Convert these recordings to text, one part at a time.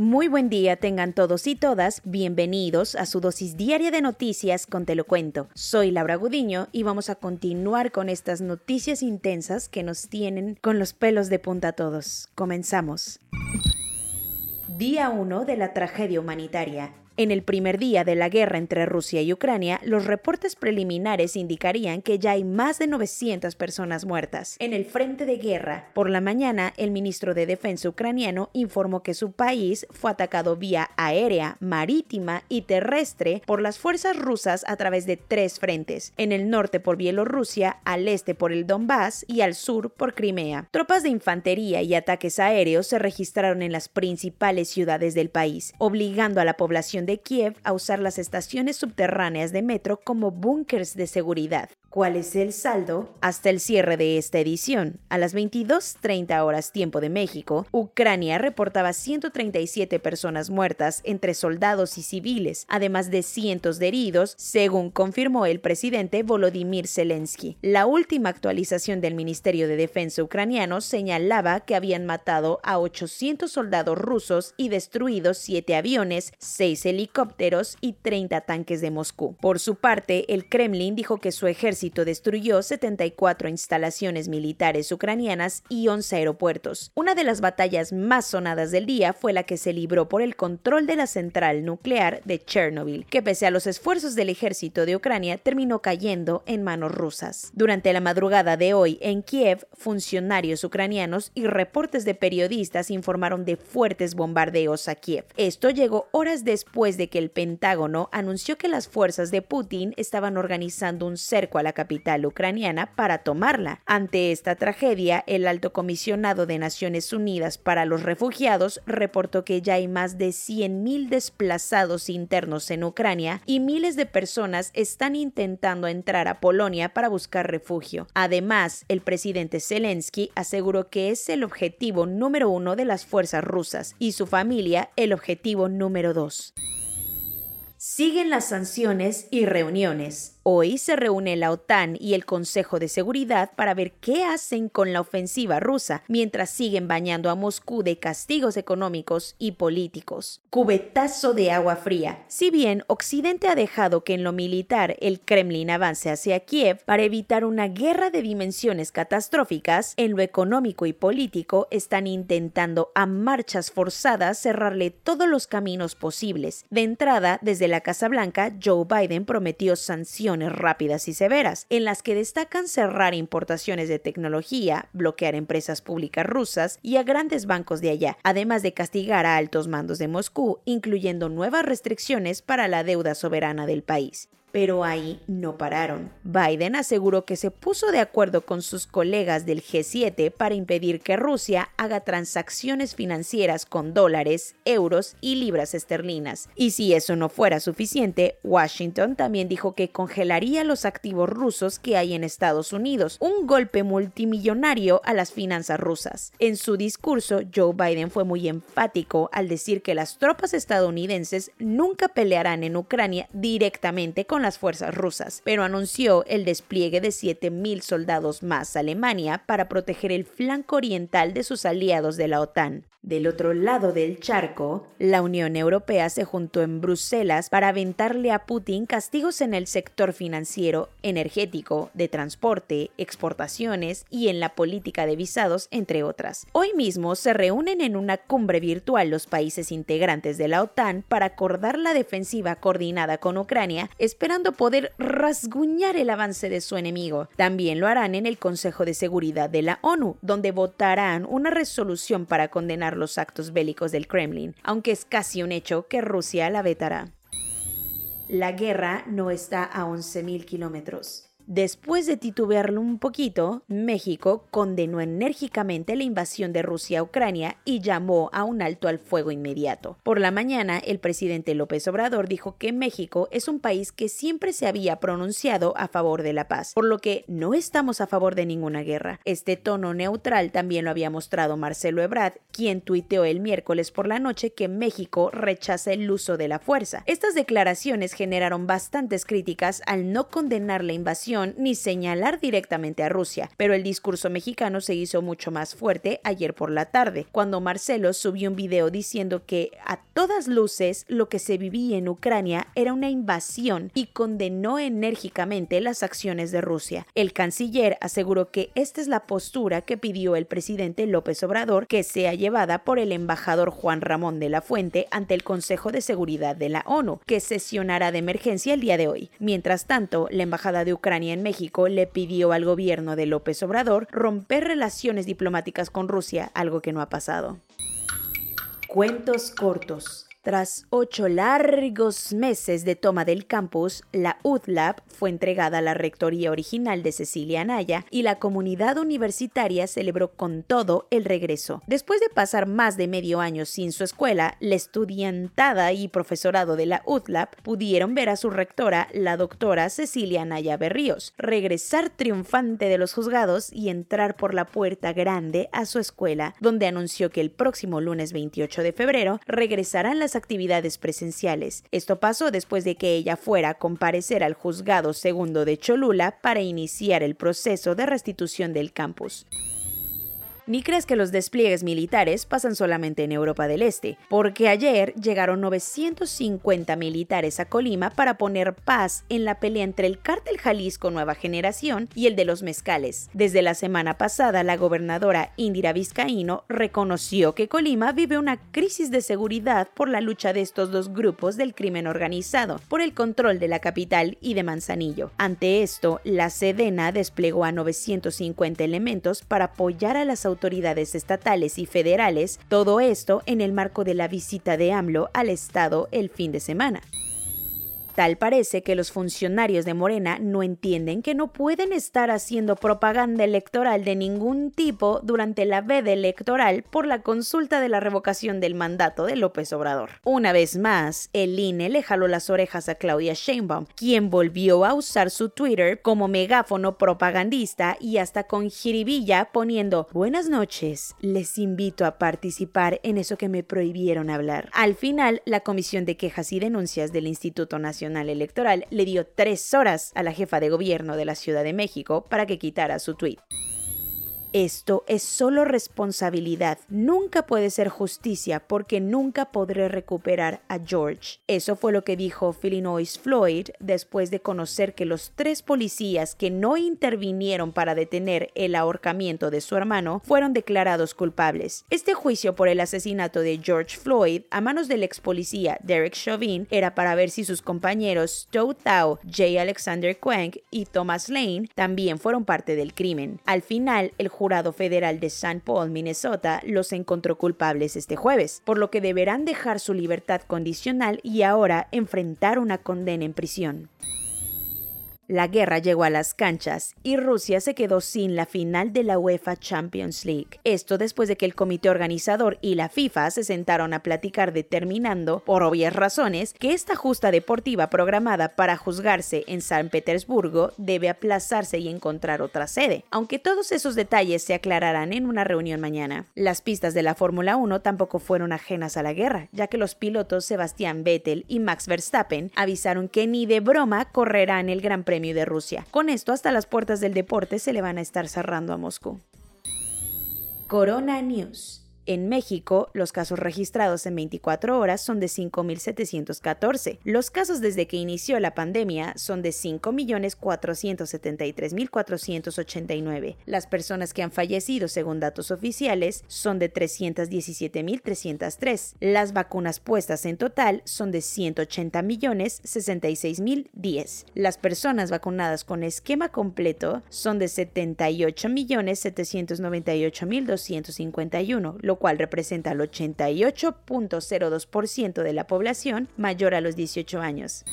Muy buen día tengan todos y todas, bienvenidos a su dosis diaria de noticias con Te lo cuento. Soy Laura Gudiño y vamos a continuar con estas noticias intensas que nos tienen con los pelos de punta a todos. Comenzamos. Día 1 de la tragedia humanitaria. En el primer día de la guerra entre Rusia y Ucrania, los reportes preliminares indicarían que ya hay más de 900 personas muertas. En el frente de guerra, por la mañana, el ministro de Defensa ucraniano informó que su país fue atacado vía aérea, marítima y terrestre por las fuerzas rusas a través de tres frentes, en el norte por Bielorrusia, al este por el Donbass y al sur por Crimea. Tropas de infantería y ataques aéreos se registraron en las principales ciudades del país, obligando a la población de Kiev a usar las estaciones subterráneas de metro como búnkers de seguridad. ¿Cuál es el saldo? Hasta el cierre de esta edición, a las 22.30 horas tiempo de México, Ucrania reportaba 137 personas muertas entre soldados y civiles, además de cientos de heridos, según confirmó el presidente Volodymyr Zelensky. La última actualización del Ministerio de Defensa ucraniano señalaba que habían matado a 800 soldados rusos y destruido 7 aviones, 6 helicópteros y 30 tanques de Moscú. Por su parte, el Kremlin dijo que su ejército destruyó 74 instalaciones militares ucranianas y 11 aeropuertos. Una de las batallas más sonadas del día fue la que se libró por el control de la central nuclear de Chernobyl, que pese a los esfuerzos del ejército de Ucrania terminó cayendo en manos rusas. Durante la madrugada de hoy en Kiev, funcionarios ucranianos y reportes de periodistas informaron de fuertes bombardeos a Kiev. Esto llegó horas después de que el Pentágono anunció que las fuerzas de Putin estaban organizando un cerco a la capital ucraniana para tomarla. Ante esta tragedia, el alto comisionado de Naciones Unidas para los Refugiados reportó que ya hay más de 100.000 desplazados internos en Ucrania y miles de personas están intentando entrar a Polonia para buscar refugio. Además, el presidente Zelensky aseguró que es el objetivo número uno de las fuerzas rusas y su familia el objetivo número dos. Siguen las sanciones y reuniones. Hoy se reúne la OTAN y el Consejo de Seguridad para ver qué hacen con la ofensiva rusa, mientras siguen bañando a Moscú de castigos económicos y políticos. Cubetazo de agua fría. Si bien Occidente ha dejado que en lo militar el Kremlin avance hacia Kiev para evitar una guerra de dimensiones catastróficas, en lo económico y político están intentando a marchas forzadas cerrarle todos los caminos posibles. De entrada, desde la Casa Blanca, Joe Biden prometió sanciones rápidas y severas, en las que destacan cerrar importaciones de tecnología, bloquear empresas públicas rusas y a grandes bancos de allá, además de castigar a altos mandos de Moscú, incluyendo nuevas restricciones para la deuda soberana del país. Pero ahí no pararon. Biden aseguró que se puso de acuerdo con sus colegas del G7 para impedir que Rusia haga transacciones financieras con dólares, euros y libras esterlinas. Y si eso no fuera suficiente, Washington también dijo que congelaría los activos rusos que hay en Estados Unidos, un golpe multimillonario a las finanzas rusas. En su discurso, Joe Biden fue muy enfático al decir que las tropas estadounidenses nunca pelearán en Ucrania directamente con las fuerzas rusas, pero anunció el despliegue de 7.000 soldados más a Alemania para proteger el flanco oriental de sus aliados de la OTAN. Del otro lado del charco, la Unión Europea se juntó en Bruselas para aventarle a Putin castigos en el sector financiero, energético, de transporte, exportaciones y en la política de visados, entre otras. Hoy mismo se reúnen en una cumbre virtual los países integrantes de la OTAN para acordar la defensiva coordinada con Ucrania, esperando poder rasguñar el avance de su enemigo. También lo harán en el Consejo de Seguridad de la ONU, donde votarán una resolución para condenar los actos bélicos del Kremlin, aunque es casi un hecho que Rusia la vetará. La guerra no está a 11.000 kilómetros. Después de titubearlo un poquito, México condenó enérgicamente la invasión de Rusia a Ucrania y llamó a un alto al fuego inmediato. Por la mañana, el presidente López Obrador dijo que México es un país que siempre se había pronunciado a favor de la paz, por lo que no estamos a favor de ninguna guerra. Este tono neutral también lo había mostrado Marcelo Ebrard, quien tuiteó el miércoles por la noche que México rechaza el uso de la fuerza. Estas declaraciones generaron bastantes críticas al no condenar la invasión ni señalar directamente a Rusia, pero el discurso mexicano se hizo mucho más fuerte ayer por la tarde, cuando Marcelo subió un video diciendo que a todas luces lo que se vivía en Ucrania era una invasión y condenó enérgicamente las acciones de Rusia. El canciller aseguró que esta es la postura que pidió el presidente López Obrador que sea llevada por el embajador Juan Ramón de la Fuente ante el Consejo de Seguridad de la ONU, que sesionará de emergencia el día de hoy. Mientras tanto, la Embajada de Ucrania en México le pidió al gobierno de López Obrador romper relaciones diplomáticas con Rusia, algo que no ha pasado. Cuentos cortos. Tras ocho largos meses de toma del campus, la UTLAB fue entregada a la rectoría original de Cecilia Anaya y la comunidad universitaria celebró con todo el regreso. Después de pasar más de medio año sin su escuela, la estudiantada y profesorado de la UTLAB pudieron ver a su rectora, la doctora Cecilia Anaya Berríos, regresar triunfante de los juzgados y entrar por la puerta grande a su escuela, donde anunció que el próximo lunes 28 de febrero regresarán las actividades presenciales. Esto pasó después de que ella fuera a comparecer al juzgado segundo de Cholula para iniciar el proceso de restitución del campus. Ni crees que los despliegues militares pasan solamente en Europa del Este, porque ayer llegaron 950 militares a Colima para poner paz en la pelea entre el cártel Jalisco Nueva Generación y el de los mezcales. Desde la semana pasada, la gobernadora Indira Vizcaíno reconoció que Colima vive una crisis de seguridad por la lucha de estos dos grupos del crimen organizado, por el control de la capital y de Manzanillo. Ante esto, la Sedena desplegó a 950 elementos para apoyar a las autoridades autoridades estatales y federales, todo esto en el marco de la visita de AMLO al Estado el fin de semana. Tal parece que los funcionarios de Morena no entienden que no pueden estar haciendo propaganda electoral de ningún tipo durante la veda electoral por la consulta de la revocación del mandato de López Obrador. Una vez más, el INE le jaló las orejas a Claudia Sheinbaum, quien volvió a usar su Twitter como megáfono propagandista y hasta con jiribilla poniendo Buenas noches, les invito a participar en eso que me prohibieron hablar. Al final, la Comisión de Quejas y Denuncias del Instituto Nacional Electoral le dio tres horas a la jefa de gobierno de la Ciudad de México para que quitara su tuit. Esto es solo responsabilidad. Nunca puede ser justicia porque nunca podré recuperar a George. Eso fue lo que dijo Illinois Floyd después de conocer que los tres policías que no intervinieron para detener el ahorcamiento de su hermano fueron declarados culpables. Este juicio por el asesinato de George Floyd a manos del ex policía Derek Chauvin era para ver si sus compañeros Stowe Tao, J. Alexander Quang y Thomas Lane también fueron parte del crimen. Al final, el jurado federal de St. Paul, Minnesota, los encontró culpables este jueves, por lo que deberán dejar su libertad condicional y ahora enfrentar una condena en prisión. La guerra llegó a las canchas y Rusia se quedó sin la final de la UEFA Champions League. Esto después de que el comité organizador y la FIFA se sentaron a platicar determinando, por obvias razones, que esta justa deportiva programada para juzgarse en San Petersburgo debe aplazarse y encontrar otra sede, aunque todos esos detalles se aclararán en una reunión mañana. Las pistas de la Fórmula 1 tampoco fueron ajenas a la guerra, ya que los pilotos Sebastián Vettel y Max Verstappen avisaron que ni de broma correrán el Gran De Rusia. Con esto hasta las puertas del deporte se le van a estar cerrando a Moscú. Corona News. En México, los casos registrados en 24 horas son de 5.714. Los casos desde que inició la pandemia son de 5.473.489. Las personas que han fallecido según datos oficiales son de 317.303. Las vacunas puestas en total son de 180.066.010. Las personas vacunadas con esquema completo son de 78.798.251, lo cual representa el 88.02% de la población mayor a los 18 años.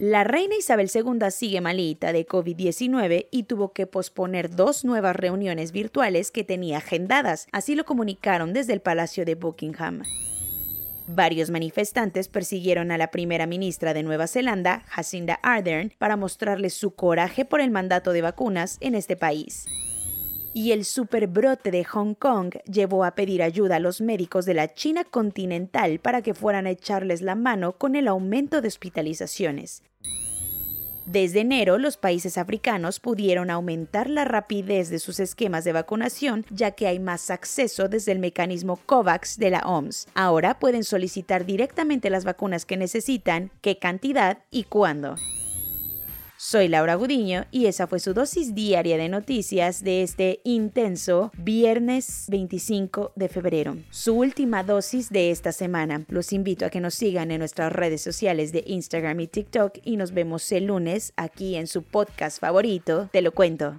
La reina Isabel II sigue malita de COVID-19 y tuvo que posponer dos nuevas reuniones virtuales que tenía agendadas, así lo comunicaron desde el Palacio de Buckingham. Varios manifestantes persiguieron a la primera ministra de Nueva Zelanda, Jacinda Ardern, para mostrarle su coraje por el mandato de vacunas en este país. Y el superbrote de Hong Kong llevó a pedir ayuda a los médicos de la China continental para que fueran a echarles la mano con el aumento de hospitalizaciones. Desde enero, los países africanos pudieron aumentar la rapidez de sus esquemas de vacunación, ya que hay más acceso desde el mecanismo COVAX de la OMS. Ahora pueden solicitar directamente las vacunas que necesitan, qué cantidad y cuándo. Soy Laura Gudiño y esa fue su dosis diaria de noticias de este intenso viernes 25 de febrero. Su última dosis de esta semana. Los invito a que nos sigan en nuestras redes sociales de Instagram y TikTok y nos vemos el lunes aquí en su podcast favorito, Te lo cuento.